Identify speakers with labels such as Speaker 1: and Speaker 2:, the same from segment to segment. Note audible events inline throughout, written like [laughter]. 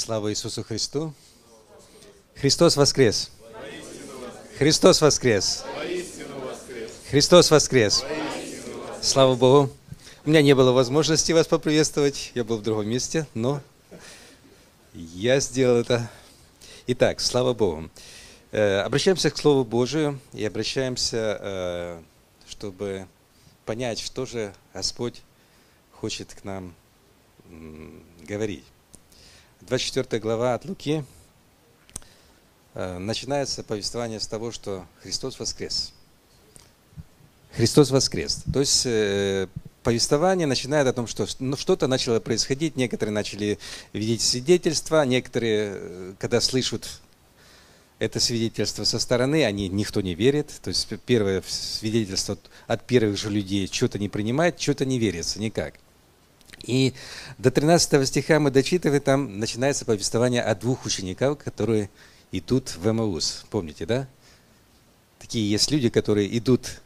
Speaker 1: Слава Иисусу Христу! Христос воскрес! Христос воскрес! Христос воскрес! Слава Богу! У меня не было возможности вас поприветствовать, я был в другом месте, но я сделал это. Итак, слава Богу. Э, обращаемся к Слову Божию и обращаемся, э, чтобы понять, что же Господь хочет к нам говорить. 24 глава от Луки э, начинается повествование с того, что Христос воскрес. Христос воскрес. То есть э, повествование начинает о том, что ну, что-то начало происходить, некоторые начали видеть свидетельства, некоторые, э, когда слышат это свидетельство со стороны, они никто не верит. То есть первое свидетельство от первых же людей что-то не принимает, что-то не верится никак. И до 13 стиха мы дочитываем, там начинается повествование о двух учениках, которые идут в Эмаус. Помните, да? Такие есть люди, которые идут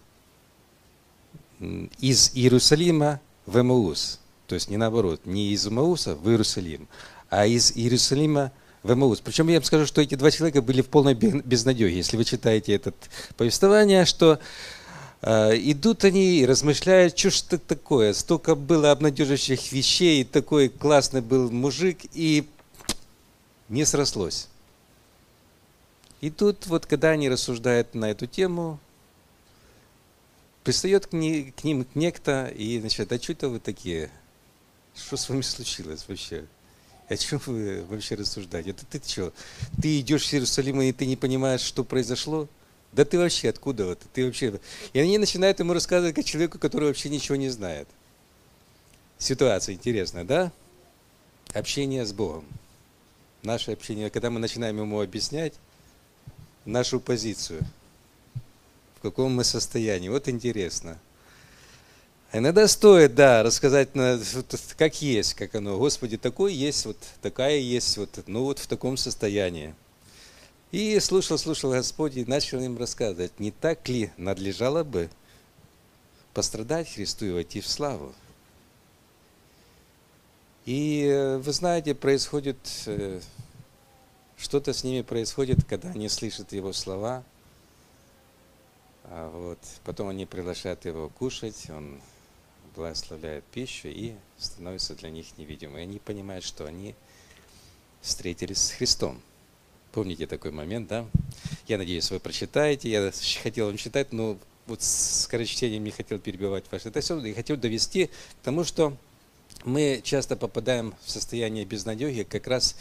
Speaker 1: из Иерусалима в Эмаус. То есть не наоборот, не из Эмауса в Иерусалим, а из Иерусалима в Эмаус. Причем я вам скажу, что эти два человека были в полной безнадеге. Если вы читаете это повествование, что идут они и размышляют, что ж это такое, столько было обнадеживающих вещей, такой классный был мужик, и не срослось. И тут вот, когда они рассуждают на эту тему, пристает к, не, к ним некто и начинает, а что это вы такие? Что с вами случилось вообще? О чем вы вообще рассуждаете? Это ты что? Ты идешь в Иерусалим, и ты не понимаешь, что произошло? Да ты вообще откуда вот? Ты вообще... И они начинают ему рассказывать как человеку, который вообще ничего не знает. Ситуация интересная, да? Общение с Богом. Наше общение, когда мы начинаем ему объяснять нашу позицию, в каком мы состоянии. Вот интересно. Иногда стоит, да, рассказать, как есть, как оно. Господи, такой есть, вот такая есть, вот, ну вот в таком состоянии. И слушал, слушал Господь и начал им рассказывать, не так ли надлежало бы пострадать Христу и войти в славу. И э, вы знаете, происходит, э, что-то с ними происходит, когда они слышат Его слова. А вот, потом они приглашают Его кушать, Он благословляет пищу и становится для них невидимым. И они понимают, что они встретились с Христом. Помните такой момент, да? Я надеюсь, вы прочитаете. Я хотел вам читать, но вот скорочтением не хотел перебивать ваше. Это все, я хотел довести к тому, что мы часто попадаем в состояние безнадеги как раз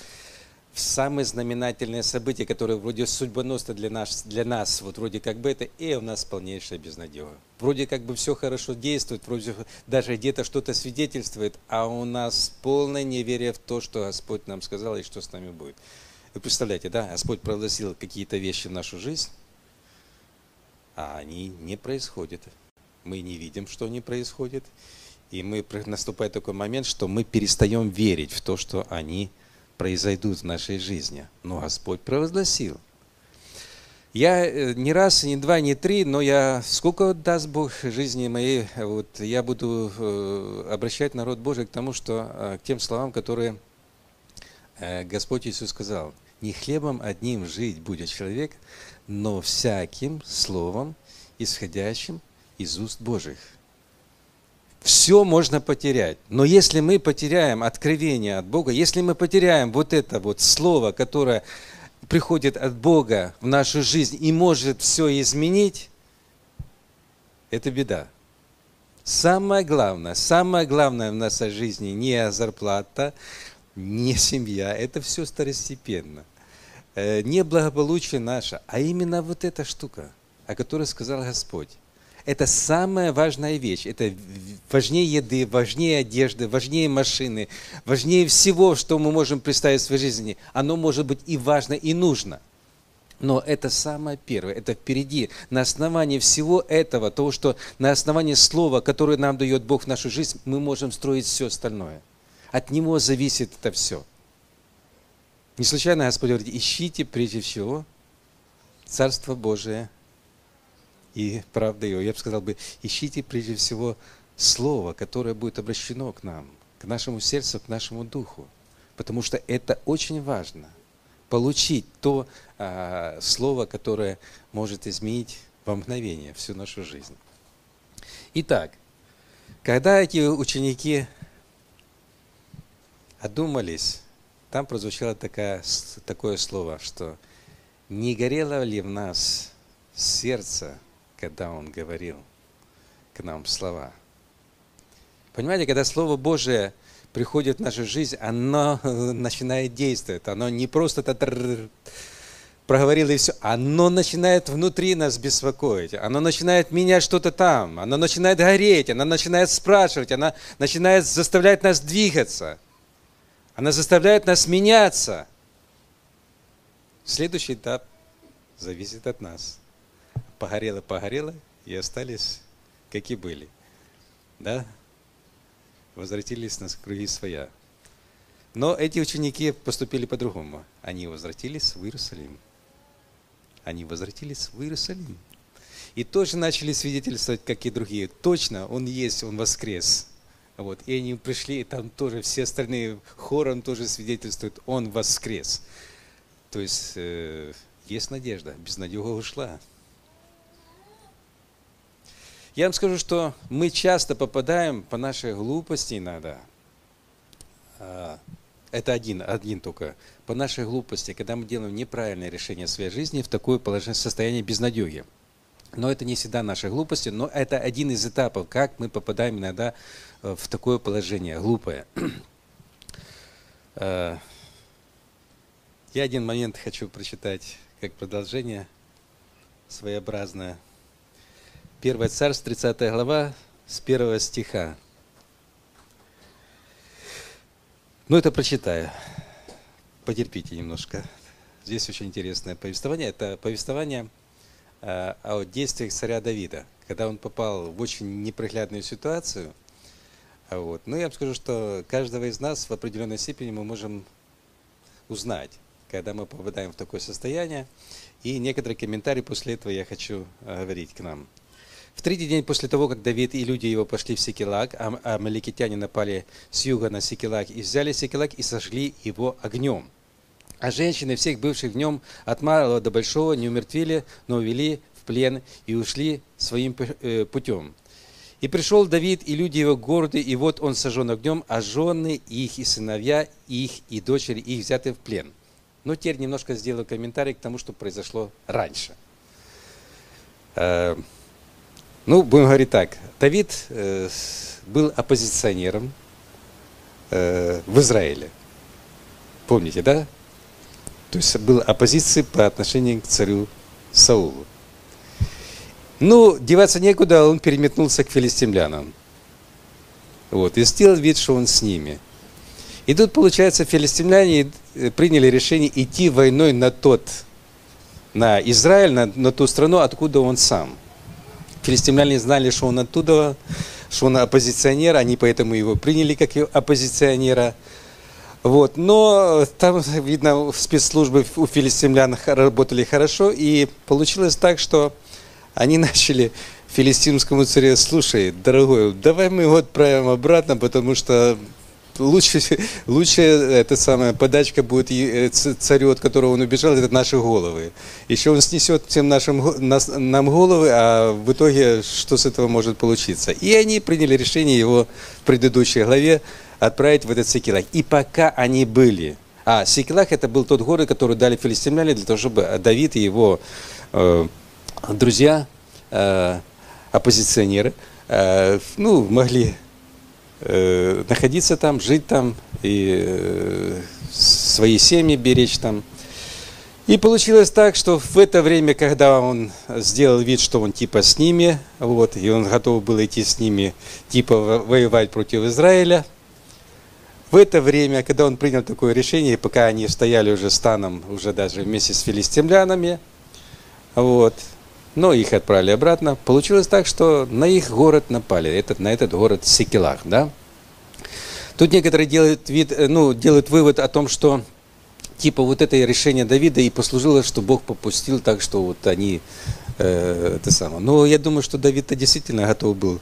Speaker 1: в самые знаменательные события, которые вроде судьбоносны для нас, для нас, вот вроде как бы это, и у нас полнейшая безнадега. Вроде как бы все хорошо действует, вроде даже где-то что-то свидетельствует, а у нас полное неверие в то, что Господь нам сказал и что с нами будет. Вы представляете, да, Господь провозгласил какие-то вещи в нашу жизнь, а они не происходят. Мы не видим, что они происходят. И мы, наступает такой момент, что мы перестаем верить в то, что они произойдут в нашей жизни. Но Господь провозгласил. Я э, не раз, не два, не три, но я сколько даст Бог жизни моей, вот я буду э, обращать народ Божий к тому, что э, к тем словам, которые Господь Иисус сказал не хлебом одним жить будет человек, но всяким словом, исходящим из уст Божьих. Все можно потерять. Но если мы потеряем откровение от Бога, если мы потеряем вот это вот слово, которое приходит от Бога в нашу жизнь и может все изменить, это беда. Самое главное, самое главное в нашей жизни не зарплата, не семья, это все второстепенно. Э, не благополучие наше, а именно вот эта штука, о которой сказал Господь. Это самая важная вещь. Это важнее еды, важнее одежды, важнее машины, важнее всего, что мы можем представить в своей жизни. Оно может быть и важно, и нужно. Но это самое первое, это впереди. На основании всего этого, того, что на основании слова, которое нам дает Бог в нашу жизнь, мы можем строить все остальное. От Него зависит это все. Не случайно Господь говорит, ищите прежде всего Царство Божие и правда Его. Я бы сказал бы, ищите прежде всего Слово, которое будет обращено к нам, к нашему сердцу, к нашему духу. Потому что это очень важно. Получить то а, слово, которое может изменить во мгновение всю нашу жизнь. Итак, когда эти ученики одумались, там прозвучало такое, такое слово, что не горело ли в нас сердце, когда Он говорил к нам слова? Понимаете, когда Слово Божие приходит в нашу жизнь, оно [laughs] начинает действовать. Оно не просто проговорил и все. Оно начинает внутри нас беспокоить. Оно начинает менять что-то там. Оно начинает гореть. Оно начинает спрашивать. Оно начинает заставлять нас двигаться. Она заставляет нас меняться. Следующий этап зависит от нас. Погорело, погорело, и остались, какие были. Да? Возвратились на круги своя. Но эти ученики поступили по-другому. Они возвратились в Иерусалим. Они возвратились в Иерусалим. И тоже начали свидетельствовать, как и другие. Точно, Он есть, Он воскрес. Вот. И они пришли, и там тоже все остальные хором тоже свидетельствуют, он воскрес. То есть э, есть надежда, безнадега ушла. Я вам скажу, что мы часто попадаем по нашей глупости иногда. А, это один, один только. По нашей глупости, когда мы делаем неправильное решение своей жизни в такое положение, состояние безнадеги. Но это не всегда наши глупости, но это один из этапов, как мы попадаем иногда э, в такое положение глупое. Э, я один момент хочу прочитать как продолжение своеобразное. Первое царство, 30 глава, с первого стиха. Ну, это прочитаю. Потерпите немножко. Здесь очень интересное повествование. Это повествование о действиях царя Давида, когда он попал в очень непроглядную ситуацию. А вот. Ну, я вам скажу, что каждого из нас в определенной степени мы можем узнать, когда мы попадаем в такое состояние. И некоторые комментарии после этого я хочу э, говорить к нам. В третий день после того, как Давид и люди его пошли в Секелак, а амаликитяне напали с юга на Секелак и взяли Секелак и сожгли его огнем. А женщины всех бывших в нем от малого до большого не умертвили, но увели в плен и ушли своим э, путем. И пришел Давид и люди его города, и вот он сожжен огнем, а жены их и сыновья их и дочери их взяты в плен. Но теперь немножко сделаю комментарий к тому, что произошло раньше. Э, ну, будем говорить так. Давид э, был оппозиционером в Израиле. Помните, да? То есть был оппозицией по отношению к царю Саулу. Ну, деваться некуда, он переметнулся к филистимлянам. Вот, и сделал вид, что он с ними. И тут, получается, филистимляне э, приняли решение идти войной на тот, на Израиль, на, на ту страну, откуда он сам. Филистимляне знали, что он оттуда, что он оппозиционер, они поэтому его приняли как оппозиционера. Вот. Но там, видно, спецслужбы у филистимлян работали хорошо, и получилось так, что они [laughs] начали филистимскому царю, слушай, дорогой, давай мы его отправим обратно, потому что лучше, [laughs] лучше эта самая подачка будет э, царю, от которого он убежал, это наши головы. Еще он снесет всем нашим, нас, нам головы, а в итоге что с этого может получиться? И они приняли решение его в предыдущей главе отправить в этот Секелах. И пока они были, а Секелах это был тот город, который дали филистимляне для того, чтобы Давид и его э, друзья, э, оппозиционеры, э, ну, могли э, находиться там, жить там и э, свои семьи беречь там. И получилось так, что в это время, когда он сделал вид, что он типа с ними, вот, и он готов был идти с ними, типа воевать против Израиля, в это время, когда он принял такое решение, пока они стояли уже станом, уже даже вместе с филистимлянами, вот, но их отправили обратно, получилось так, что на их город напали, этот, на этот город Секелах, да. Тут некоторые делают, вид, э, ну, делают вывод о том, что типа вот это решение Давида и послужило, что Бог попустил так, что вот они э, это самое. Но я думаю, что Давид-то действительно готов был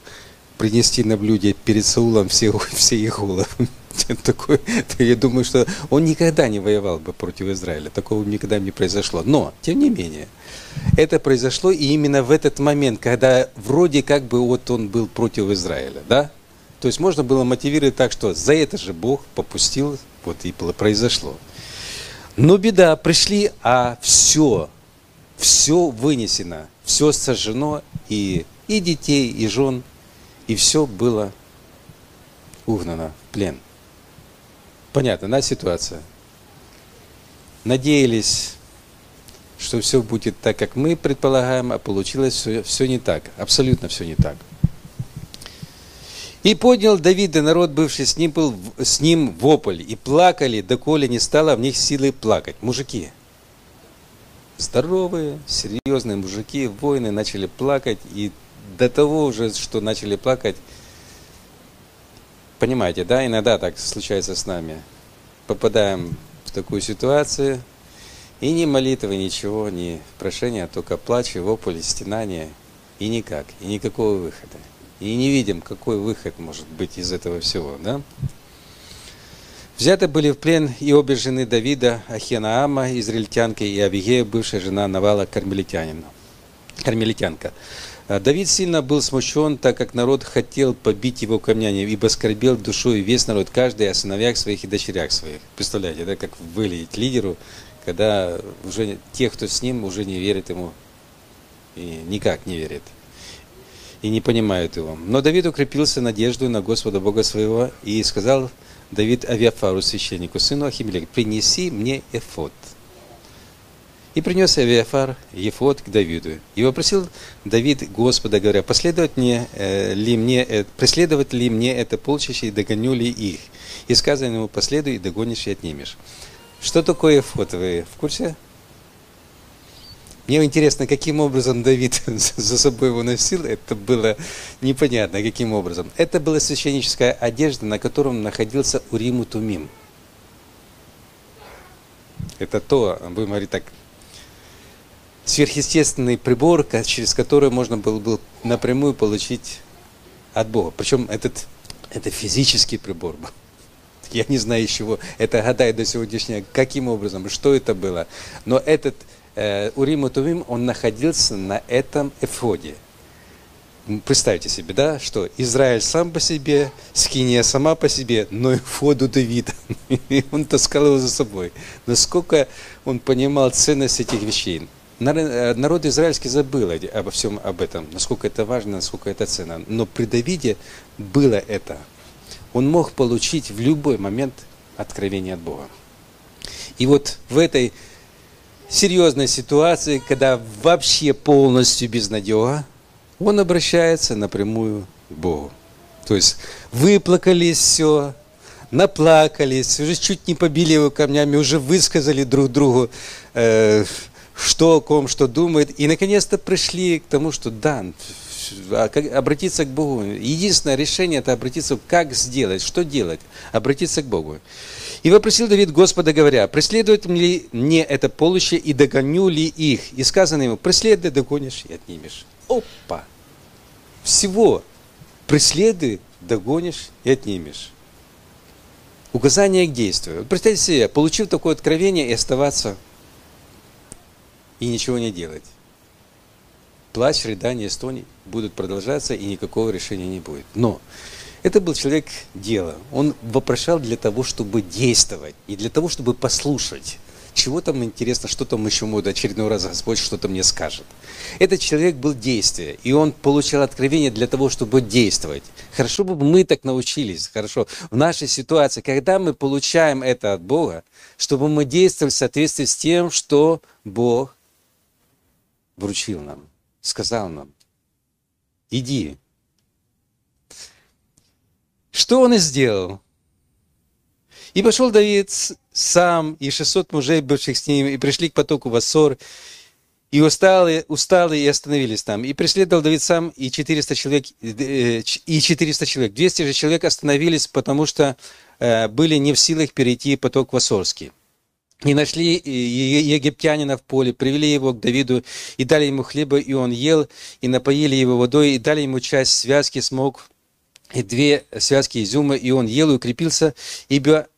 Speaker 1: принести на блюде перед Саулом все, [laughs] все их головы. [laughs] Такой, [laughs] я думаю, что он никогда не воевал бы против Израиля. Такого никогда не произошло. Но, тем не менее, это произошло и именно в этот момент, когда вроде как бы вот он был против Израиля, да? То есть можно было мотивировать так, что за это же Бог попустил, вот и произошло. Но беда, пришли, а все, все вынесено, все сожжено, и, и детей, и жен, и все было угнано в плен. Понятно, да, ситуация? Надеялись, что все будет так, как мы предполагаем, а получилось все, все не так, абсолютно все не так. И поднял Давид и народ, бывший с ним, был, с ним вопль, и плакали, доколе не стало в них силы плакать. Мужики, здоровые, серьезные мужики, воины начали плакать, и до того уже, что начали плакать, понимаете, да, иногда так случается с нами. Попадаем в такую ситуацию, и ни молитвы, ничего, ни прошения, только плач, и вопль, и никак, и никакого выхода и не видим, какой выход может быть из этого всего. Да? Взяты были в плен и обе жены Давида, Ахенаама, израильтянка, и Авигея, бывшая жена Навала, кармелитянина, кармелитянка. А Давид сильно был смущен, так как народ хотел побить его камнями, ибо скорбел душой весь народ, каждый о сыновьях своих и дочерях своих. Представляете, да, как выглядит лидеру, когда уже те, кто с ним, уже не верят ему и никак не верят и не понимают его. Но Давид укрепился надеждой на Господа Бога своего и сказал Давид Авиафару, священнику, сыну Ахимелек, принеси мне эфот. И принес Авиафар Ефот к Давиду. И вопросил Давид Господа, говоря, последовать мне, э, ли мне, э, преследовать ли мне это полчище и догоню ли их? И сказано ему, последуй и догонишь и отнимешь. Что такое эфот? Вы в курсе? Мне интересно, каким образом Давид [laughs] за собой его носил, это было непонятно, каким образом. Это была священническая одежда, на котором находился Уриму Тумим. Это то, будем говорить так, сверхъестественный прибор, через который можно было бы напрямую получить от Бога. Причем этот, это физический прибор был. [laughs] Я не знаю из чего. Это гадаю до сегодняшнего, каким образом, что это было. Но этот э, Урим и Тувим, он находился на этом эфоде. Представьте себе, да, что Израиль сам по себе, Скиния сама по себе, но эфоду Давида. [laughs] И он таскал его за собой. Насколько он понимал ценность этих вещей. Э, народ израильский забыл обо всем об этом, насколько это важно, насколько это ценно. Но при Давиде было это. Он мог получить в любой момент откровение от Бога. И вот в этой серьезной ситуации, когда вообще полностью безнадега, он обращается напрямую к Богу. То есть выплакались все, наплакались, уже чуть не побили его камнями, уже высказали друг другу, э, что о ком, что думает. И наконец-то пришли к тому, что да, а обратиться к Богу. Единственное решение это обратиться, как сделать, что делать, обратиться к Богу. И вопросил Давид Господа, говоря, преследует ли мне это полуще и догоню ли их? И сказано ему, преследуй, догонишь и отнимешь. Опа! Всего преследуй, догонишь и отнимешь. Указание к действию. Представьте себе, получив такое откровение и оставаться и ничего не делать. Плач, рыдание, стони будут продолжаться, и никакого решения не будет. Но это был человек дела. Он вопрошал для того, чтобы действовать, и для того, чтобы послушать. Чего там интересно, что там еще может очередной раз Господь что-то мне скажет. Этот человек был действие, и он получил откровение для того, чтобы действовать. Хорошо бы мы так научились, хорошо, в нашей ситуации, когда мы получаем это от Бога, чтобы мы действовали в соответствии с тем, что Бог вручил нам, сказал нам. Иди, что он и сделал. И пошел Давид сам, и 600 мужей, бывших с ним, и пришли к потоку Вассор, и устали, устали и остановились там. И преследовал Давид сам, и 400 человек, и 400 человек. 200 же человек остановились, потому что э, были не в силах перейти поток Вассорский. И нашли египтянина в поле, привели его к Давиду, и дали ему хлеба, и он ел, и напоили его водой, и дали ему часть связки, смог и две связки изюма, и он ел и укрепился, ибо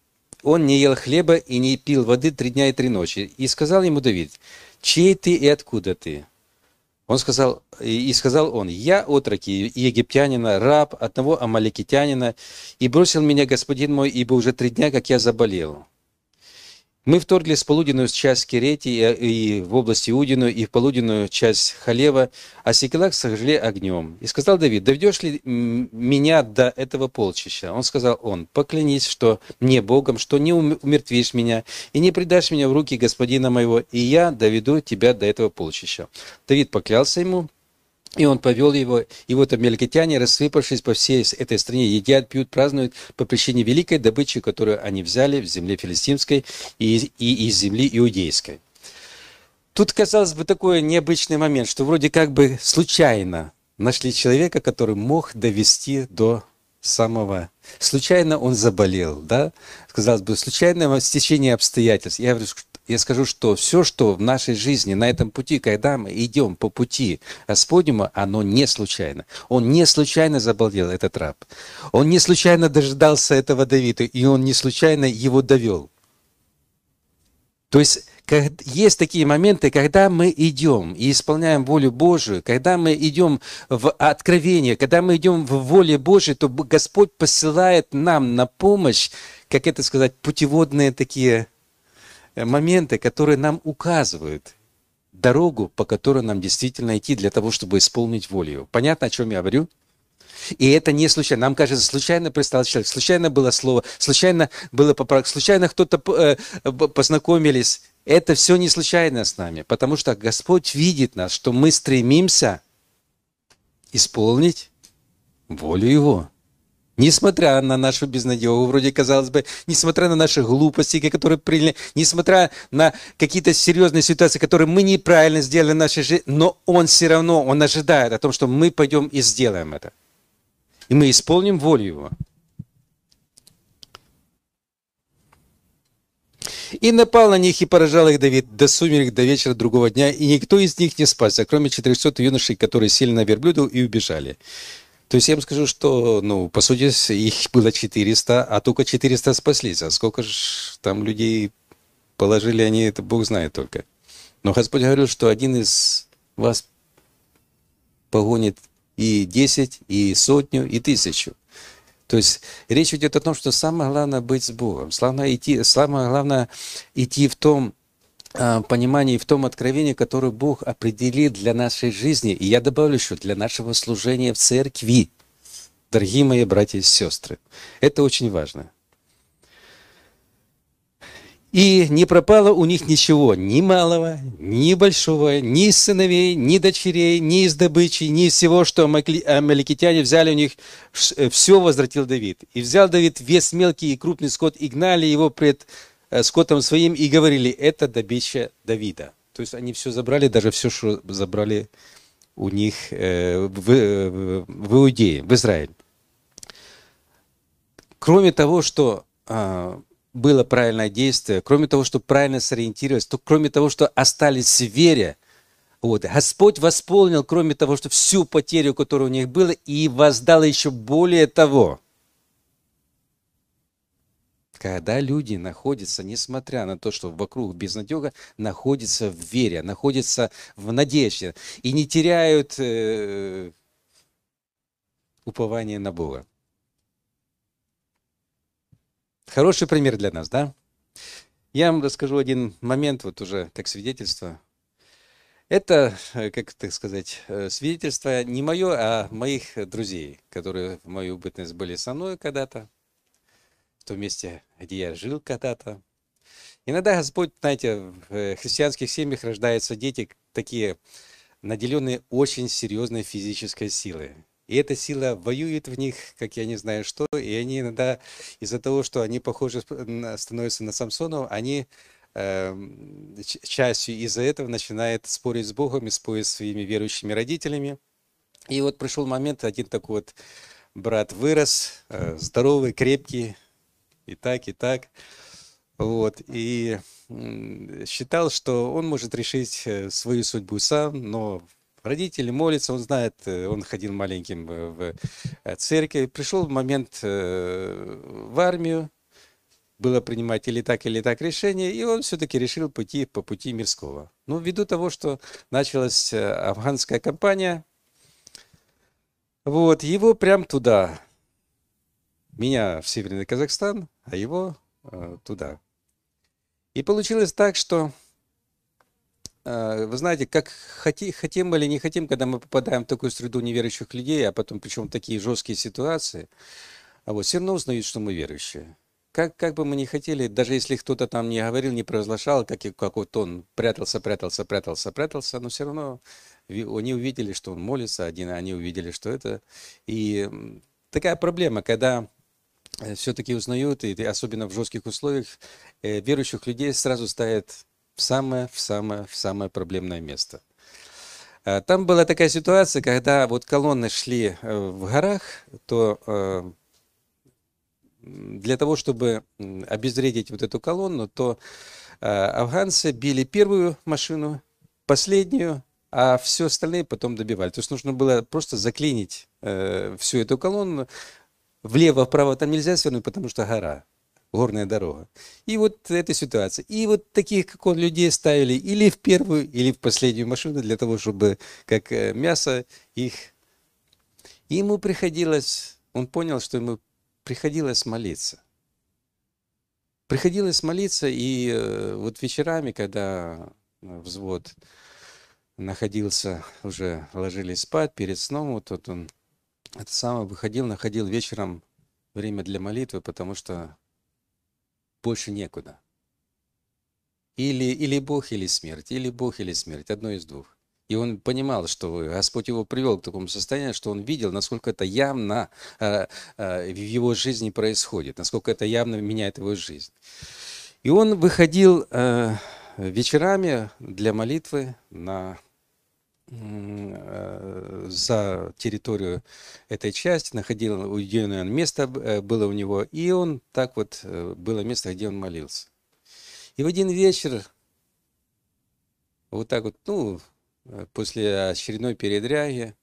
Speaker 1: он не ел хлеба и не пил воды три дня и три ночи. И сказал ему Давид, чей ты и откуда ты? Он сказал, и сказал он, я отрок египтянина, раб одного амаликитянина, и бросил меня господин мой, ибо уже три дня, как я заболел. Мы вторглись в полуденную часть Керети и, в область Иудину, и в полуденную часть Халева, а Сикелак сожгли огнем. И сказал Давид, доведешь ли меня до этого полчища? Он сказал, он, поклянись, что мне Богом, что не умертвишь меня, и не предашь меня в руки господина моего, и я доведу тебя до этого полчища. Давид поклялся ему, и он повел его, и вот амелькитяне, рассыпавшись по всей этой стране, едят, пьют, празднуют по причине великой добычи, которую они взяли в земле филистимской и, и из земли иудейской. Тут, казалось бы, такой необычный момент, что вроде как бы случайно нашли человека, который мог довести до самого... Случайно он заболел, да? Казалось бы, случайное стечение обстоятельств. Я говорю, я скажу, что все, что в нашей жизни, на этом пути, когда мы идем по пути Господнему, оно не случайно. Он не случайно заболел, этот раб. Он не случайно дожидался этого Давида, и он не случайно его довел. То есть есть такие моменты, когда мы идем и исполняем волю Божию, когда мы идем в откровение, когда мы идем в воле Божией, то Господь посылает нам на помощь, как это сказать, путеводные такие моменты, которые нам указывают дорогу, по которой нам действительно идти для того, чтобы исполнить волю. Понятно, о чем я говорю? И это не случайно. Нам кажется, случайно пристал человек, случайно было слово, случайно было поправка, случайно кто-то э, познакомились. Это все не случайно с нами, потому что Господь видит нас, что мы стремимся исполнить волю Его. Несмотря на нашу безнадегу, вроде казалось бы, несмотря на наши глупости, которые приняли, несмотря на какие-то серьезные ситуации, которые мы неправильно сделали в нашей жизни, но Он все равно, Он ожидает о том, что мы пойдем и сделаем это. И мы исполним волю Его. И напал на них и поражал их Давид до сумерек, до вечера другого дня, и никто из них не спасся, кроме 400 юношей, которые сели на верблюду и убежали. То есть я вам скажу, что, ну, по сути, их было 400, а только 400 спаслись. А сколько же там людей положили они, это Бог знает только. Но Господь говорил, что один из вас погонит и 10, и сотню, и тысячу. То есть речь идет о том, что самое главное быть с Богом. Самое, идти, самое главное идти в том понимании, в том откровении, которое Бог определил для нашей жизни. И я добавлю еще, для нашего служения в церкви. Дорогие мои братья и сестры, это очень важно. И не пропало у них ничего, ни малого, ни большого, ни сыновей, ни дочерей, ни из добычи, ни из всего, что амаликитяне взяли у них, все возвратил Давид. И взял Давид весь мелкий и крупный скот, и гнали его пред скотом своим и говорили, это добыча Давида. То есть они все забрали, даже все, что забрали у них э, в, э, в Иудее, в Израиле. Кроме того, что а, было правильное действие, кроме того, что правильно сориентировались, то кроме того, что остались в вере, вот, Господь восполнил, кроме того, что всю потерю, которая у них была, и воздал еще более того – когда люди находятся, несмотря на то, что вокруг безнадега, находятся в вере, находятся в надежде и не теряют э, упование на Бога. Хороший пример для нас, да? Я вам расскажу один момент, вот уже как свидетельство. Это, э, как так сказать, э, свидетельство не мое, а моих друзей, которые в мою бытность были со мной когда-то в том месте, где я жил когда-то. Иногда Господь, знаете, в э, христианских семьях рождаются дети такие, наделенные очень серьезной физической силой. И эта сила воюет в них, как я не знаю что, и они иногда из-за того, что они похожи становятся на Самсонов, они э, частью из-за этого начинают спорить с Богом и спорить с своими верующими родителями. И вот пришел момент, один такой вот брат вырос, э, здоровый, крепкий, и так, и так. Вот. И считал, что он может решить э, свою судьбу сам, но родители молятся, он знает, э, он ходил маленьким в церковь. Пришел момент в армию, было принимать или так, или так решение, и он все-таки решил пойти по пути мирского. Ну, ввиду того, что началась афганская кампания, вот, его прям туда. Меня в Северный Казахстан, а его э, туда. И получилось так, что, э, вы знаете, как хоти, хотим или не хотим, когда мы попадаем в такую среду неверующих людей, а потом причем такие жесткие ситуации, а вот все равно узнают, что мы верующие. Как, как бы мы ни хотели, даже если кто-то там не говорил, не провозглашал, как, как вот он прятался, прятался, прятался, прятался, но все равно они увидели, что он молится, один, они увидели, что это. И такая проблема, когда все-таки узнают, и особенно в жестких условиях, э, верующих людей сразу ставят в самое, в самое, в самое проблемное место. А, там была такая ситуация, когда вот колонны шли э, в горах, то для того, чтобы обезвредить вот эту колонну, то афганцы били первую машину, последнюю, а все остальные потом добивали. То есть нужно было просто заклинить э, всю эту колонну. Влево-вправо там нельзя свернуть, потому что гора, горная дорога. И вот эта ситуация. И вот таких, как он, людей ставили или в первую, или в последнюю машину для того, чтобы как э, мясо их... И ему приходилось, он понял, что ему приходилось молиться. Приходилось молиться, и э, вот вечерами, когда взвод находился, уже ложились спать перед сном, вот тут он это самое выходил, находил вечером время для молитвы, потому что больше некуда. Или, или Бог, или смерть, или Бог, или смерть, одно из двух. И он понимал, что Господь его привел к такому состоянию, что он видел, насколько это явно э, э, в его жизни происходит, насколько это явно меняет его жизнь. И он выходил э, вечерами для молитвы на за территорию этой части, находил уединенное место э, было у него, и он так вот, э, было место, где он молился. И в один вечер, вот так вот, ну, после очередной передряги,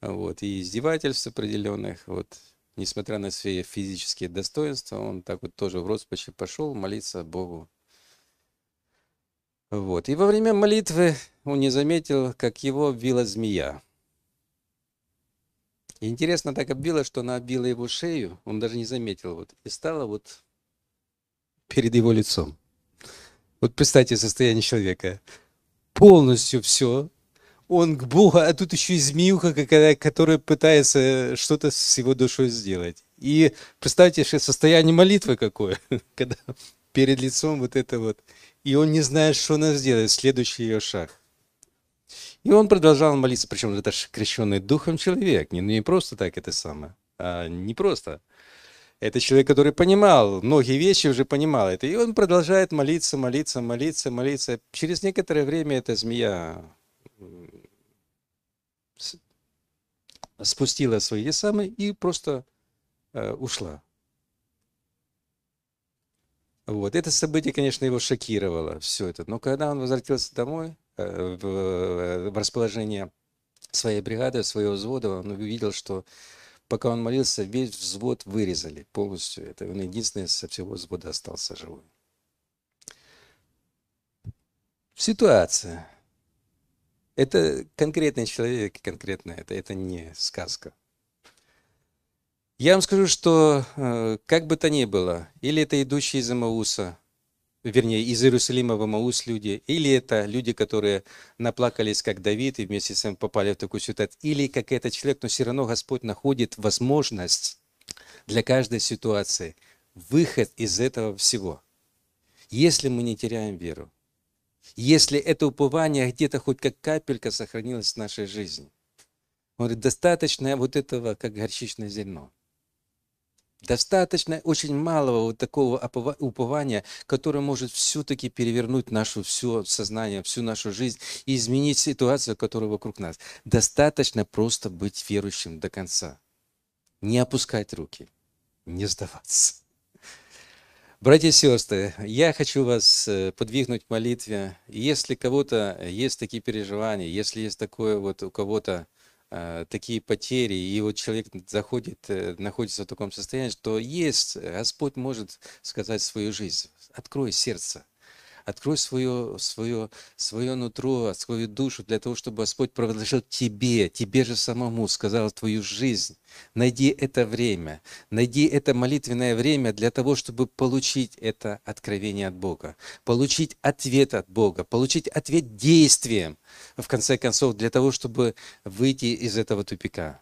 Speaker 1: вот, и издевательств определенных, вот, несмотря на свои физические достоинства, он так вот тоже в роспаче пошел молиться Богу вот. И во время молитвы он не заметил, как его обвила змея. И интересно так обвила, что она обвила его шею, он даже не заметил. Вот, и стала вот перед его лицом. Вот представьте состояние человека. Полностью все. Он к Богу, а тут еще и змеюха, какая, которая пытается что-то с его душой сделать. И представьте состояние молитвы какое, [laughs] когда перед лицом вот это вот и он не знает, что она сделает, следующий ее шаг. И он продолжал молиться, причем это же крещенный духом человек, не, не просто так это самое, а не просто. Это человек, который понимал, многие вещи уже понимал это. И он продолжает молиться, молиться, молиться, молиться. Через некоторое время эта змея спустила свои самые и просто э, ушла. Вот. Это событие, конечно, его шокировало, все это. Но когда он возвратился домой, э, э, в расположение своей бригады, своего взвода, он увидел, что пока он молился, весь взвод вырезали полностью. Это он единственный со всего взвода остался живой. Ситуация. Это конкретный человек, конкретно это, это не сказка. Я вам скажу, что э, как бы то ни было, или это идущие из Амауса, вернее, из Иерусалима в Амаус люди, или это люди, которые наплакались, как Давид, и вместе с ним попали в такую ситуацию, или как этот человек, но все равно Господь находит возможность для каждой ситуации, выход из этого всего. Если мы не теряем веру, если это упование где-то хоть как капелька сохранилось в нашей жизни, он говорит, достаточно вот этого, как горчичное зерно. Достаточно очень малого вот такого упования, которое может все-таки перевернуть наше все сознание, всю нашу жизнь и изменить ситуацию, которая вокруг нас. Достаточно просто быть верующим до конца. Не опускать руки, не сдаваться. Братья и сестры, я хочу вас э, подвигнуть к молитве. Если кого-то есть такие переживания, если есть такое вот у кого-то такие потери, и вот человек заходит, э, находится в таком состоянии, что есть, Господь может сказать свою жизнь. Открой сердце, Открой свое, свое, свое нутро, свою душу для того, чтобы Господь предложил тебе, тебе же самому сказал твою жизнь. Найди это время, найди это молитвенное время для того, чтобы получить это откровение от Бога, получить ответ от Бога, получить ответ действием, в конце концов, для того, чтобы выйти из этого тупика.